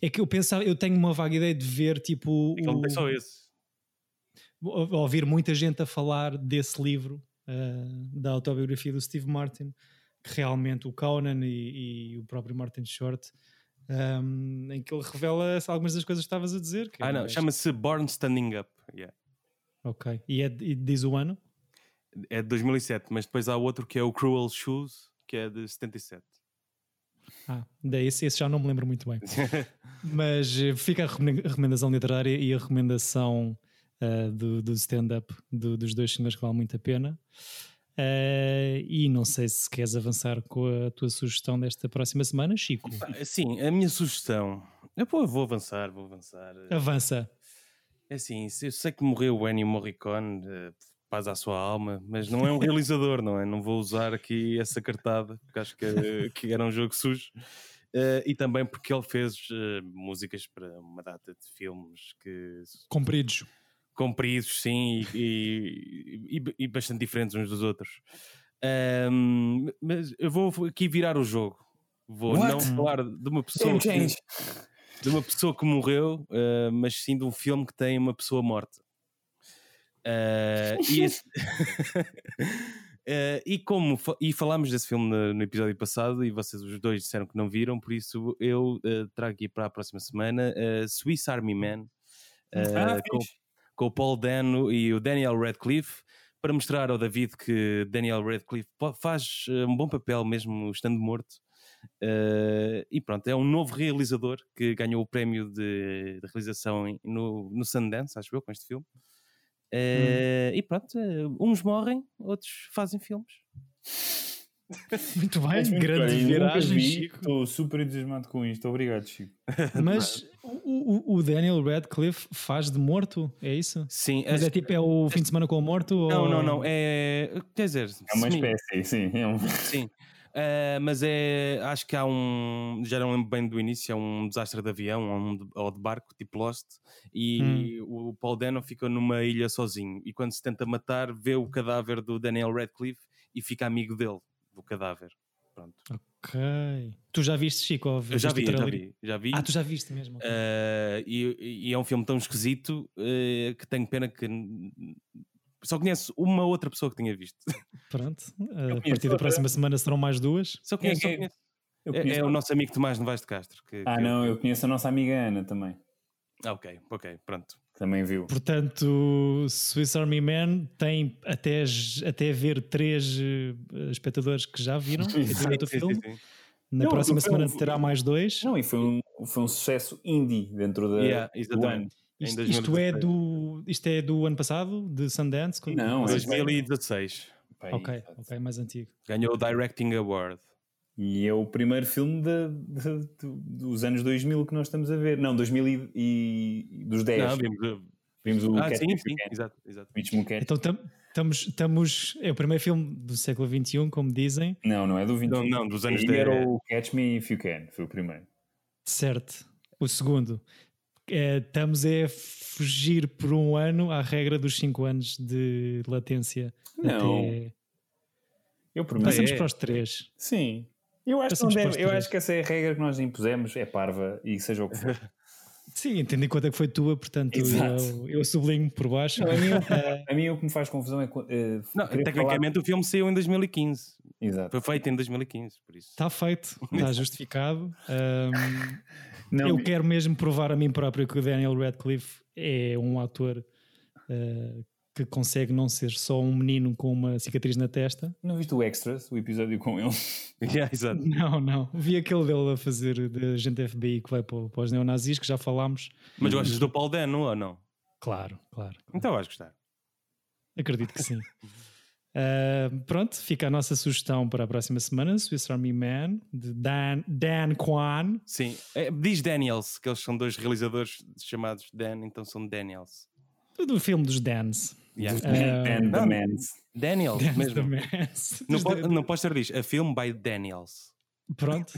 É que eu pensava, eu tenho uma vaga ideia de ver tipo. Não o- só esse. ou- ouvir muita gente a falar desse livro, eh, da autobiografia do Steve Martin, que realmente o Conan e, e o próprio Martin Short, ehm, em que ele revela algumas das coisas que estavas a dizer. Ah, um não, chama-se Born Standing Up. Yeah. Ok. E, é, e diz o ano? É de 2007, mas depois há outro que é o Cruel Shoes, que é de 77. Ah, daí esse, esse já não me lembro muito bem. Mas eh, fica a recome- a recomendação literária e a recomendação eh, do, do stand-up do- dos dois senhores que vale muito a pena. Eh, e não sei se queres avançar com a tua sugestão desta próxima semana, Chico. Sim, a minha sugestão. Eu pô, vou avançar, vou avançar. Avança. É assim, eu sei que morreu o Ennio Morricone, eh, paz à sua alma, mas não é um realizador, não é? Não vou usar aqui essa cartada, porque acho que, que era um jogo sujo. Eh, e também porque ele fez eh, músicas para uma data de filmes que Compridos. Compridos, sim, e, e- e- bastante diferentes uns dos outros. Ahm, mas eu vou aqui virar o jogo. Vou What? não falar de uma pessoa que, de uma pessoa que morreu, ah, mas sim de um filme que tem uma pessoa morta. Ah, e, esse- Ah, e como e falámos desse filme no, no episódio passado e vocês os dois disseram que não viram, por isso eu trago aqui para a próxima semana Swiss Army Man ah, com. Com o Paul Dano e o Daniel Radcliffe para mostrar ao David que Daniel Radcliffe faz eh, um bom papel mesmo estando morto. Eh, e pronto, é um novo realizador que ganhou o prémio de, de realização no, no Sundance, acho eu, com este filme. Eh, E pronto, uns morrem, outros fazem filmes. Muito bem, muito grande bem, viragem, vi, Chico. Estou super entusiasmado com isto. Obrigado, Chico. Mas o, o- o Daniel Radcliffe faz de morto, é isso? Sim, Mas as- é tipo, é o fim de semana com o morto? não, ou... não, não. É, quer dizer, É uma espécie, sim. É um... Sim. Uh, mas é, acho que há um, já não lembro bem do início, é um desastre de avião ou, um de, ou de barco, tipo Lost, e o Paul Dano fica numa ilha sozinho. E quando se tenta matar, vê o cadáver do Daniel Radcliffe e fica amigo dele, do cadáver. Pronto. Ok. Tu já viste, Chico? ou Eu já vi, já vi, já vi. Ah, tu já viste mesmo. ok. Uh, e, e é um filme tão esquisito uh, que tenho pena que só conheço uma outra pessoa que tinha visto. Pronto. A conheço partir da próxima semana serão mais duas. Só conheço, Quem só é que é? conheço. Eu É, é o nosso amigo Tomás Novaes de Castro. Que, Ah, que não, eu conheço a nossa amiga Ana também. Ah, ok, ok, pronto. Também viu. Portanto, Swiss Army Man tem até, até ver três eh, espectadores que já viram Sim, filme. sim, sim. Na Não, próxima o semana foi- terá mais dois. Não, e foi um foi um sucesso indie dentro da, Yeah, exatamente. Isto, isto é 2016. do, isto é do ano passado, de Sundance? Não, é 2016. Pá, Ok, ok, mais antigo. Ganhou o Directing Award. E é o primeiro filme de- de- de- dos anos 2000 que nós estamos a ver. Não, 2000 e, e- dos 10. Não, vimos, Vimos o ah, Catch sim, Me If sim, You Can, exato, exato. Então tam- estamos, estamos. É o primeiro filme do século XXI, como dizem. Não, não é do 20. Não, não, dos anos Aí 10. era o Catch Me If You Can, foi o primeiro. Certo. O segundo. É, estamos a fugir por um ano à regra dos 5 anos de latência. Não. Até... Eu primeiro. Passamos É. para os três. Sim. Eu acho, que deve- eu acho que essa é a regra que nós impusemos, é parva e seja o que for. Sim, tendo em conta que foi tua, portanto Exato. eu, eu sublinho por baixo. Não, a, mim, a mim o que me faz confusão é. eh, Não, tecnicamente o filme saiu em 2015. falar- Exato. Foi feito em 2015, por isso. Está feito, está justificado. Ahm, Não, eu quero mesmo provar a mim próprio que o Daniel Radcliffe é um ator ah, que consegue não ser só um menino com uma cicatriz na testa. não viste o Extras, o episódio com ele? Yeah, exato. Não, não. Vi aquele dele a fazer de agente FBI que vai para, para os neonazis, que já falámos. Mas gostas do Paul Dano ou não? Claro, claro. Então vais gostar. Acredito que sim. Ah, pronto, fica a nossa sugestão para a próxima semana: Swiss Army Man, de Dan, Dan Kwan. Sim. É, diz Daniels, que eles são dois realizadores chamados Dan, então são Daniels. Do filme dos Dans. Yeah. And the não. Mans. Daniels Dans mesmo. the Mans. Não, Dos pode, Dan- não podes ter diz, a film by Daniels. Pronto.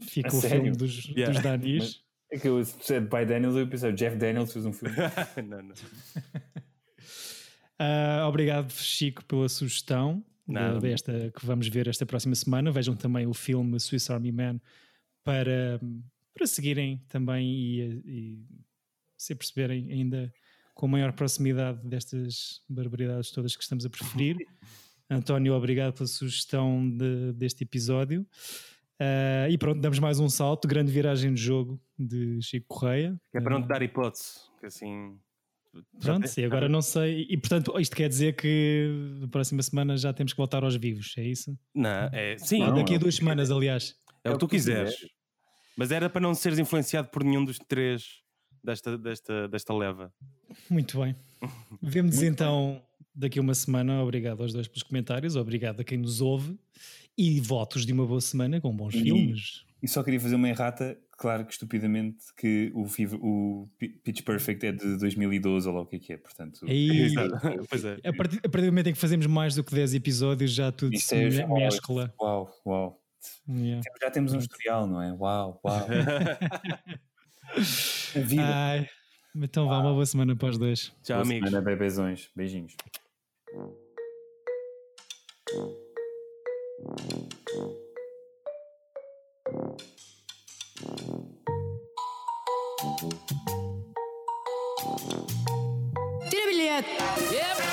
Fica A o sério? filme dos, Yeah. dos Danis. É que eu said by Daniels, eu pensei, Jeff Daniels fez um filme. não, não. Ah, obrigado, Chico, pela sugestão Nada. desta que vamos ver esta próxima semana. Vejam também o filme Swiss Army Man para, para seguirem também e, e se perceberem ainda com maior proximidade destas barbaridades todas que estamos a preferir. António, obrigado pela sugestão de- deste episódio. Ah, e pronto, damos mais um salto. Grande viragem de jogo de Chico Correia. Que é para não te dar hipótese. Que assim. já Pronto, e agora não sei. E portanto, isto quer dizer que na próxima semana já temos que voltar aos vivos, é isso? Não, é, sim, Ou Não, daqui é a duas semanas, aliás. é o que tu quiseres. quiseres. Mas era para não seres influenciado por nenhum dos três desta, desta, desta leva. Muito bem. Vemo-nos então daqui a uma semana. Obrigado aos dois pelos comentários, obrigado a quem nos ouve e votos de uma boa semana com bons E- filmes. E só queria fazer uma errata, claro que estupidamente, que o, Fever- o Pi- Pitch Perfect é de 2012 ou lá o que é que é, portanto... Exato. pois é. a, partir, a partir do momento em que fazemos mais do que 10 episódios, já tudo Isso se é mescla. Uau, uau. Yeah. Já temos um historial, não é? Uau, uau. A vida. Ai, então vá, uma boa semana para os dois. Tchau, Boa amigos. semana, bebezões. Beijinhos. Tira bilhete!